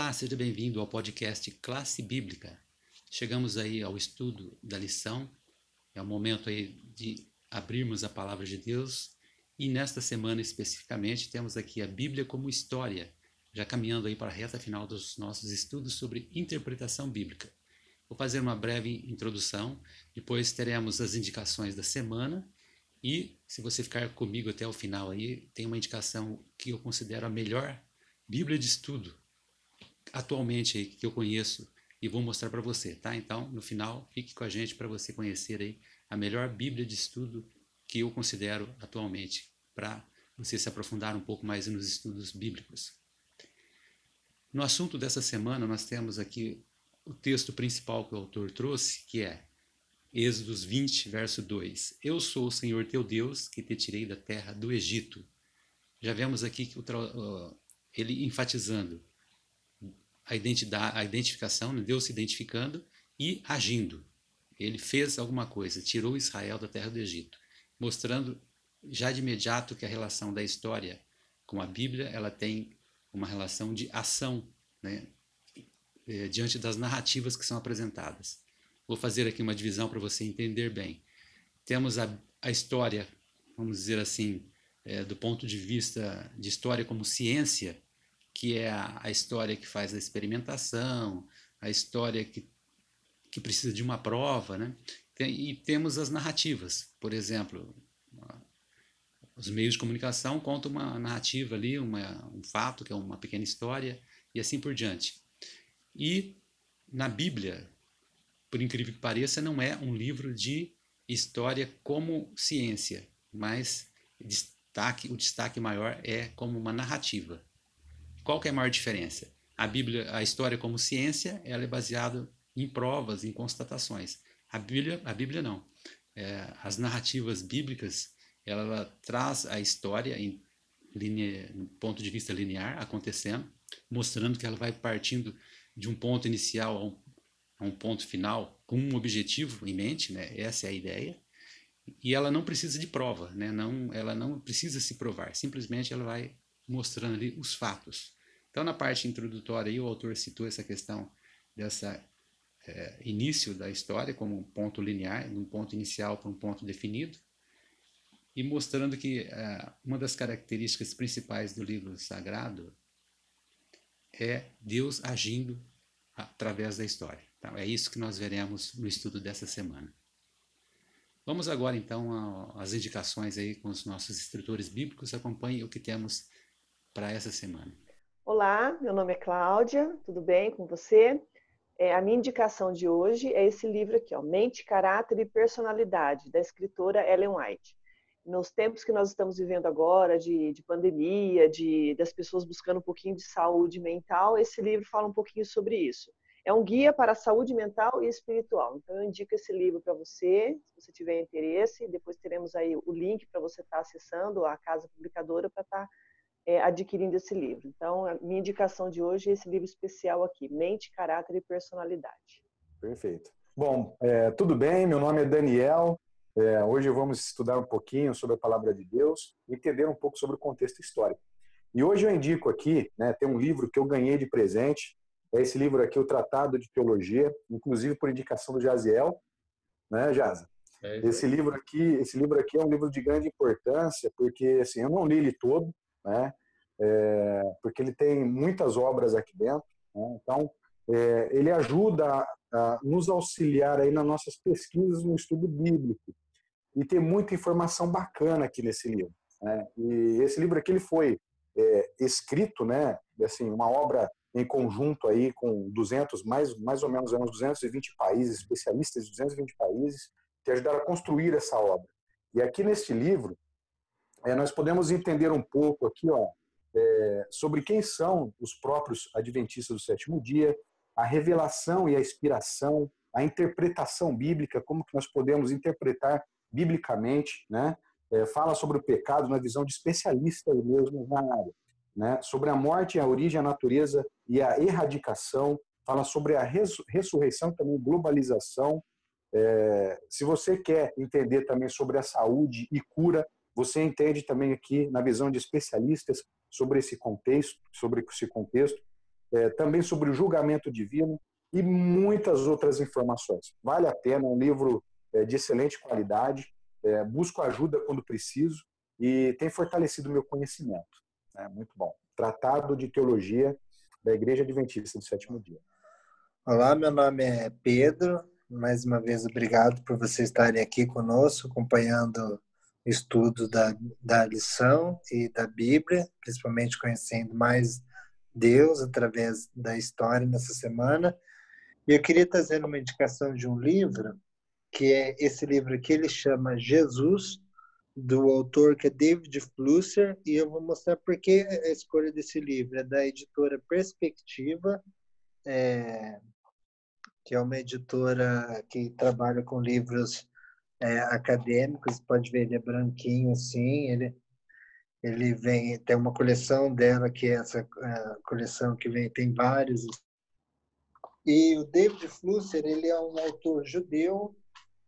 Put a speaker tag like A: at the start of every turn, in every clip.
A: Olá, seja bem-vindo ao podcast Classe Bíblica. Chegamos aí ao estudo da lição. É o momento aí de abrirmos a palavra de Deus e nesta semana especificamente temos aqui a Bíblia como história, já caminhando aí para a reta final dos nossos estudos sobre interpretação bíblica. Vou fazer uma breve introdução, depois teremos as indicações da semana e se você ficar comigo até o final aí, tem uma indicação que eu considero a melhor Bíblia de estudo atualmente aí que eu conheço e vou mostrar para você, tá? Então, no final, fique com a gente para você conhecer aí a melhor Bíblia de estudo que eu considero atualmente para você se aprofundar um pouco mais nos estudos bíblicos. No assunto dessa semana, nós temos aqui o texto principal que o autor trouxe, que é Êxodos 20, verso 2. Eu sou o Senhor teu Deus, que te tirei da terra do Egito. Já vemos aqui que o, ele enfatizando a, identidade, a identificação, né? Deus se identificando e agindo. Ele fez alguma coisa, tirou Israel da terra do Egito, mostrando já de imediato que a relação da história com a Bíblia ela tem uma relação de ação, né? É, diante das narrativas que são apresentadas. Vou fazer aqui uma divisão para você entender bem. Temos a, a história, vamos dizer assim, é, do ponto de vista de história como ciência, que é a, a história que faz a experimentação, a história que, que precisa de uma prova, né? E temos as narrativas, por exemplo, os meios de comunicação contam uma narrativa ali, uma, um fato, que é uma pequena história, e assim por diante. E na Bíblia, por incrível que pareça, não é um livro de história como ciência, mas destaque, o destaque maior é como uma narrativa. Qual que é a maior diferença? A Bíblia, a história como ciência, ela é baseada em provas, em constatações. A Bíblia, a Bíblia não. É, as narrativas bíblicas, ela, ela, traz a história em linha, no ponto de vista linear acontecendo, mostrando que ela vai partindo de um ponto inicial a um, a um ponto final com um objetivo em mente, né? Essa é a ideia. E ela não precisa de prova, né? Não, ela não precisa se provar. Simplesmente ela vai mostrando ali os fatos. Então, na parte introdutória, aí, o autor citou essa questão dessa é, início da história como um ponto linear, um ponto inicial para um ponto definido, e mostrando que é, uma das características principais do livro sagrado é Deus agindo através da história. Então, é isso que nós veremos no estudo dessa semana. Vamos agora então às indicações aí com os nossos instrutores bíblicos. Acompanhe o que temos para essa semana.
B: Olá, meu nome é Cláudia, tudo bem com você? É, a minha indicação de hoje é esse livro aqui, ó, Mente, Caráter e Personalidade, da escritora Ellen White. Nos tempos que nós estamos vivendo agora, de, de pandemia, de, das pessoas buscando um pouquinho de saúde mental, esse livro fala um pouquinho sobre isso. É um guia para a saúde mental e espiritual. Então, eu indico esse livro para você, se você tiver interesse. Depois teremos aí o link para você estar tá acessando a casa publicadora para estar tá é, adquirindo esse livro. Então, a minha indicação de hoje é esse livro especial aqui, Mente, Caráter e Personalidade.
C: Perfeito. Bom, é, tudo bem, meu nome é Daniel. É, hoje vamos estudar um pouquinho sobre a palavra de Deus e entender um pouco sobre o contexto histórico. E hoje eu indico aqui, né, tem um livro que eu ganhei de presente, é esse livro aqui, o Tratado de Teologia, inclusive por indicação do Jaziel, né, Jaza? É esse livro aqui, esse livro aqui é um livro de grande importância, porque assim, eu não li ele todo, né? É, porque ele tem muitas obras aqui dentro. Né? Então, é, ele ajuda a, nos auxiliar aí nas nossas pesquisas no estudo bíblico. E tem muita informação bacana aqui nesse livro. Né? E esse livro aqui ele foi é, escrito, né? Assim, uma obra em conjunto aí com 200, mais, mais ou menos uns 220 países, especialistas de 220 países, que ajudaram a construir essa obra. E aqui neste livro, é, nós podemos entender um pouco aqui ó, é, sobre quem são os próprios adventistas do sétimo dia, a revelação e a inspiração, a interpretação bíblica, como que nós podemos interpretar biblicamente, né? É, fala sobre o pecado na visão de especialista mesmo na área, né? Sobre a morte, a origem, a natureza e a erradicação, fala sobre a ressurreição, também globalização. É, se você quer entender também sobre a saúde e cura, você entende também aqui, na visão de especialistas, sobre esse contexto, sobre esse contexto. é, também sobre o julgamento divino e muitas outras informações. Vale a pena, é um livro é, de excelente qualidade, é, busco ajuda quando preciso e tem fortalecido meu conhecimento. É muito bom. Tratado de Teologia da Igreja Adventista do Sétimo Dia.
D: Olá, meu nome é Pedro. Mais uma vez, obrigado por vocês estarem aqui conosco, acompanhando estudo da, da lição e da Bíblia, principalmente conhecendo mais Deus através da história nessa semana. E eu queria trazer uma indicação de um livro, que é esse livro aqui, ele chama Jesus, do autor que é David Flusser, e eu vou mostrar por que a escolha desse livro. É da editora Perspectiva, é, que é uma editora que trabalha com livros é, acadêmicos, pode ver, ele é branquinho assim, ele ele vem tem uma coleção dela que é essa coleção que vem tem vários. E o David Flusser ele é um autor judeu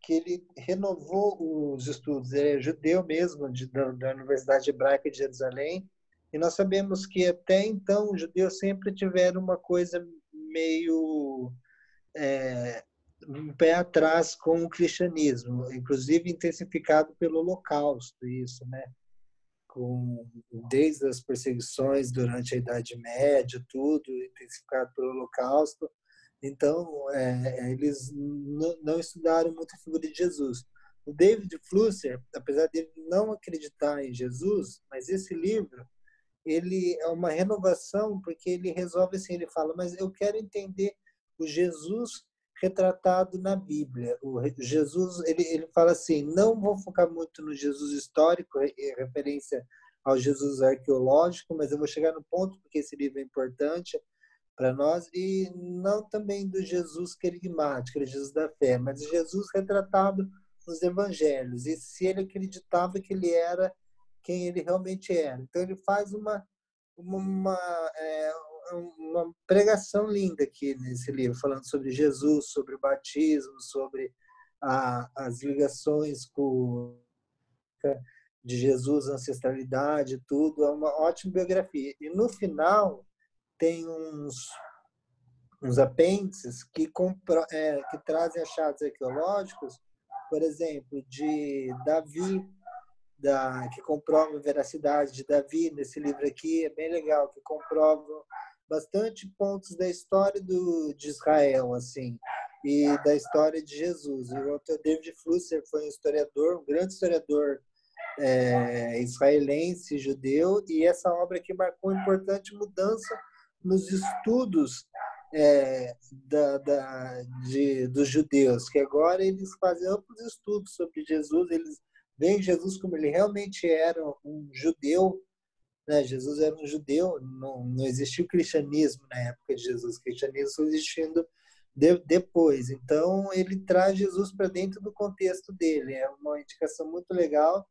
D: que ele renovou os estudos. Ele é judeu mesmo de, da, da Universidade Hebraica de Jerusalém. E nós sabemos que até então os judeus sempre tiveram uma coisa meio é, um pé atrás com o cristianismo, inclusive intensificado pelo Holocausto, isso, né? Com, desde as perseguições durante a Idade Média, tudo intensificado pelo Holocausto. Então, é, eles não estudaram muito a figura de Jesus. O David Flusser, apesar de não acreditar em Jesus, mas esse livro ele é uma renovação porque ele resolve assim, ele fala, mas eu quero entender o Jesus retratado na Bíblia. O Jesus, ele, ele fala assim, não vou focar muito no Jesus histórico, em referência ao Jesus arqueológico, mas eu vou chegar no ponto, porque esse livro é importante para nós, e não também do Jesus querigmático, é Jesus da fé, mas Jesus retratado nos evangelhos, e se ele acreditava que ele era quem ele realmente era. Então ele faz uma, uma é, uma pregação linda aqui nesse livro, falando sobre Jesus, sobre o batismo, sobre a, as ligações com de Jesus, ancestralidade, tudo. É uma ótima biografia. E no final tem uns uns apêndices que, compro, é, que trazem achados arqueológicos, por exemplo, de Davi, da, que comprovam a veracidade de Davi nesse livro aqui, é bem legal, que comprovam bastante pontos da história do, de Israel, assim, e da história de Jesus. O autor David Flusser foi um historiador, um grande historiador é, israelense, judeu, e essa obra aqui marcou uma importante mudança nos estudos é, da, da, de, dos judeus, que agora eles fazem amplos estudos sobre Jesus, eles veem Jesus como ele realmente era um judeu né? Jesus era um judeu, não, não existia o cristianismo na época de Jesus, o cristianismo existindo de, depois. Então, ele traz Jesus para dentro do contexto dele. É uma indicação muito legal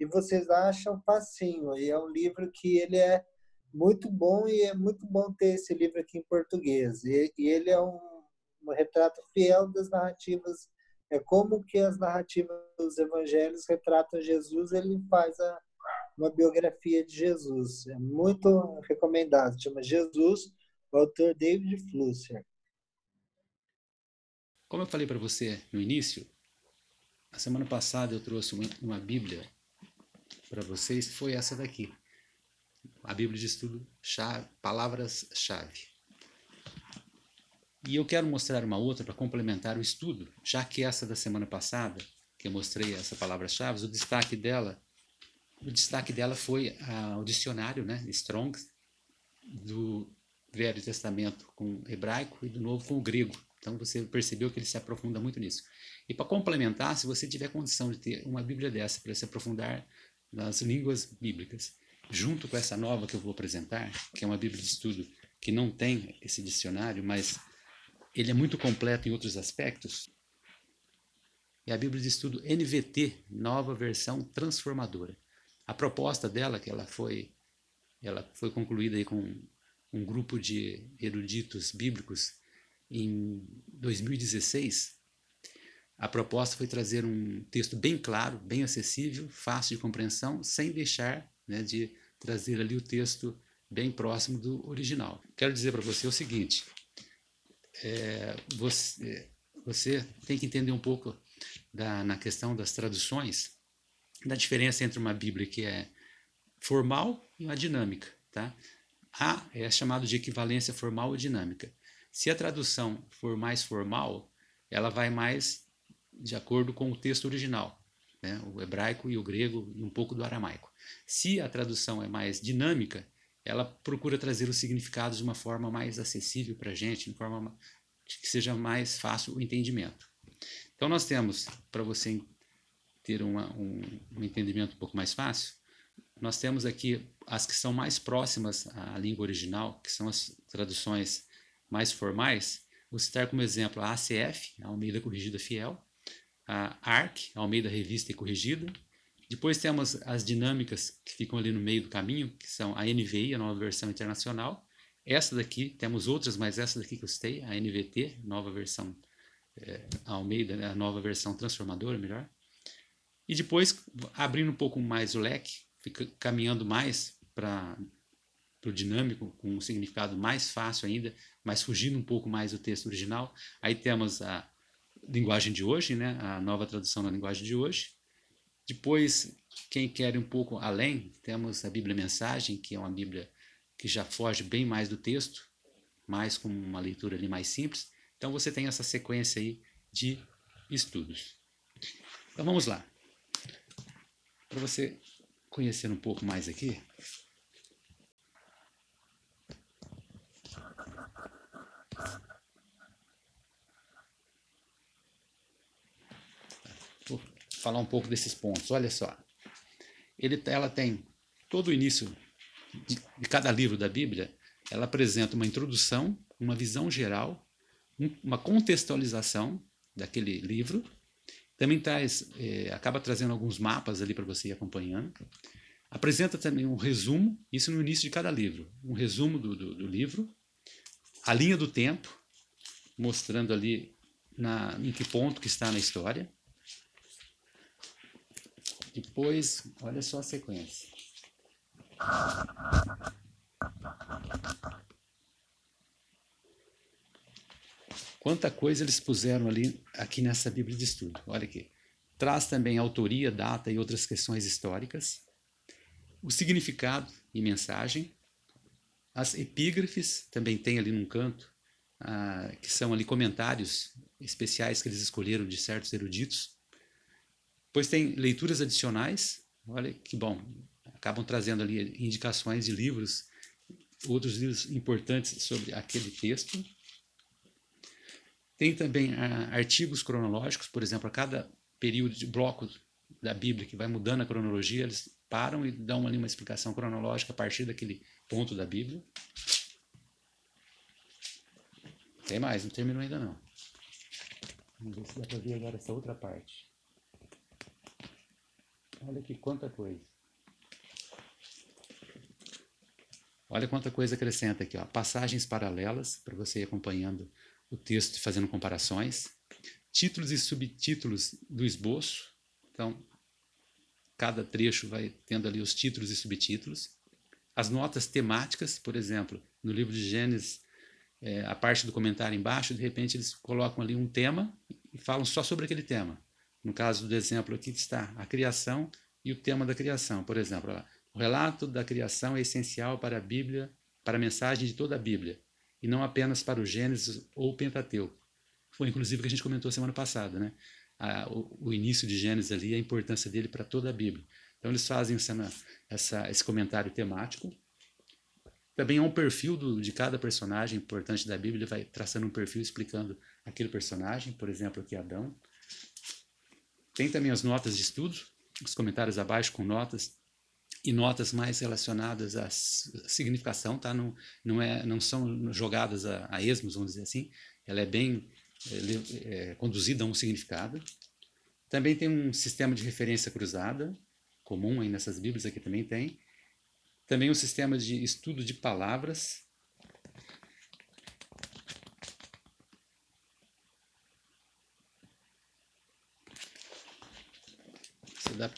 D: e vocês acham facinho. E é um livro que ele é muito bom e é muito bom ter esse livro aqui em português. E, e ele é um, um retrato fiel das narrativas é como que as narrativas dos evangelhos retratam Jesus, ele faz a, uma biografia de Jesus. É muito recomendado. Chama Jesus, o autor David Flusser.
A: Como eu falei para você no início, a semana passada eu trouxe uma, uma Bíblia para vocês, que foi essa daqui. A Bíblia de Estudo, Palavras-Chave. E eu quero mostrar uma outra para complementar o estudo, já que essa da semana passada, que eu mostrei essa palavra-chave, o destaque dela o destaque dela foi ah, o dicionário, né, Strong, do Velho Testamento com hebraico e do Novo com o grego. Então você percebeu que ele se aprofunda muito nisso. E para complementar, se você tiver condição de ter uma Bíblia dessa para se aprofundar nas línguas bíblicas, junto com essa nova que eu vou apresentar, que é uma Bíblia de estudo que não tem esse dicionário, mas ele é muito completo em outros aspectos, é a Bíblia de estudo NVT, nova versão transformadora. A proposta dela, que ela foi, ela foi concluída aí com um grupo de eruditos bíblicos em 2016, a proposta foi trazer um texto bem claro, bem acessível, fácil de compreensão, sem deixar né, de trazer ali o texto bem próximo do original. Quero dizer para você o seguinte: é, você, você tem que entender um pouco da, na questão das traduções, da diferença entre uma Bíblia que é formal e uma dinâmica. Tá? A é chamado de equivalência formal ou dinâmica. Se a tradução for mais formal, ela vai mais de acordo com o texto original, né? o hebraico e o grego e um pouco do aramaico. Se a tradução é mais dinâmica, ela procura trazer os significados de uma forma mais acessível para a gente, de forma que seja mais fácil o entendimento. Então, nós temos, para você ter uma, um, um entendimento um pouco mais fácil, nós temos aqui as que são mais próximas à língua original, que são as traduções mais formais. Vou citar como exemplo a ACF, a Almeida Corrigida Fiel, a ARC, a Almeida Revista e Corrigida. Depois temos as dinâmicas que ficam ali no meio do caminho, que são a NVI, a nova versão internacional. Essa daqui, temos outras, mas essa daqui que eu citei, a NVT, nova versão é, Almeida, a nova versão transformadora, melhor. E depois, abrindo um pouco mais o leque, fica caminhando mais para o dinâmico, com um significado mais fácil ainda, mas fugindo um pouco mais do texto original. Aí temos a linguagem de hoje, né? a nova tradução da linguagem de hoje. Depois, quem quer ir um pouco além, temos a Bíblia Mensagem, que é uma Bíblia que já foge bem mais do texto, mais com uma leitura ali mais simples. Então você tem essa sequência aí de estudos. Então vamos lá. Para você conhecer um pouco mais aqui, vou falar um pouco desses pontos. Olha só, ele, ela tem todo o início de, de cada livro da Bíblia, ela apresenta uma introdução, uma visão geral, um, uma contextualização daquele livro também traz, é, acaba trazendo alguns mapas ali para você ir acompanhando. Apresenta também um resumo, isso no início de cada livro, um resumo do, do, do livro, a linha do tempo, mostrando ali na, em que ponto que está na história. Depois, olha só a sequência. Quanta coisa eles puseram ali aqui nessa Bíblia de estudo. Olha aqui. Traz também autoria, data e outras questões históricas, o significado e mensagem, as epígrafes também tem ali num canto, ah, que são ali comentários especiais que eles escolheram de certos eruditos. Pois tem leituras adicionais, olha que bom, acabam trazendo ali indicações de livros, outros livros importantes sobre aquele texto. Tem também ah, artigos cronológicos, por exemplo, a cada período de bloco da Bíblia que vai mudando a cronologia, eles param e dão ali uma explicação cronológica a partir daquele ponto da Bíblia. Tem mais, não terminou ainda não. Vamos ver se dá para ver agora essa outra parte. Olha aqui quanta coisa. Olha quanta coisa acrescenta aqui, ó. Passagens paralelas para você ir acompanhando o texto fazendo comparações, títulos e subtítulos do esboço. Então, cada trecho vai tendo ali os títulos e subtítulos. As notas temáticas, por exemplo, no livro de Gênesis, é, a parte do comentário embaixo, de repente eles colocam ali um tema e falam só sobre aquele tema. No caso do exemplo aqui está a criação e o tema da criação. Por exemplo, o relato da criação é essencial para a Bíblia, para a mensagem de toda a Bíblia e não apenas para o Gênesis ou o Pentateuco. Foi inclusive o que a gente comentou semana passada, né? A, o, o, início de Gênesis ali, a importância dele para toda a Bíblia. Então eles fazem essa, essa, esse comentário temático. Também há um perfil do, de cada personagem importante da Bíblia, ele vai traçando um perfil explicando aquele personagem, por exemplo, aqui Adão. Tem também as notas de estudo, os comentários abaixo com notas e notas mais relacionadas à significação, tá? Não, não, é, não são jogadas a, a esmos, vamos dizer assim. Ela é bem é, é, conduzida a um significado. Também tem um sistema de referência cruzada, comum aí nessas Bíblias, aqui também tem. Também um sistema de estudo de palavras. Você dá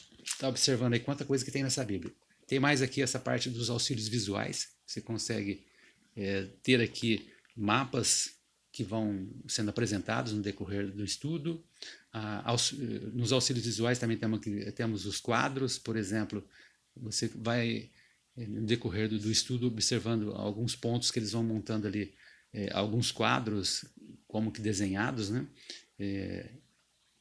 A: está observando aí quanta coisa que tem nessa Bíblia. Tem mais aqui essa parte dos auxílios visuais, Você consegue é, ter aqui mapas que vão sendo apresentados no decorrer do estudo. Ah, aos, nos auxílios visuais também temos, temos os quadros, por exemplo, você vai é, no decorrer do, do, estudo observando alguns pontos que eles vão montando ali, é, alguns quadros como que desenhados, né? É,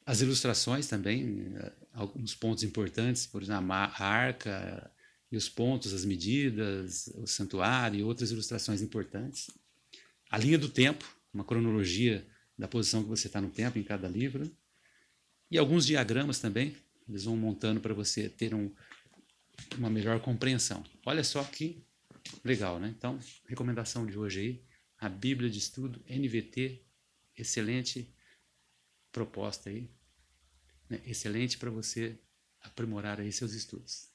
A: as ilustrações também, alguns pontos importantes, por exemplo, a arca e os pontos, as medidas, o santuário e outras ilustrações importantes. A linha do tempo, uma cronologia da posição que você está no tempo em cada livro. E alguns diagramas também, eles vão montando para você ter um, uma melhor compreensão. Olha só que legal, né? Então, recomendação de hoje aí, a Bíblia de Estudo NVT, excelente proposta aí, né? excelente para você aprimorar aí seus estudos.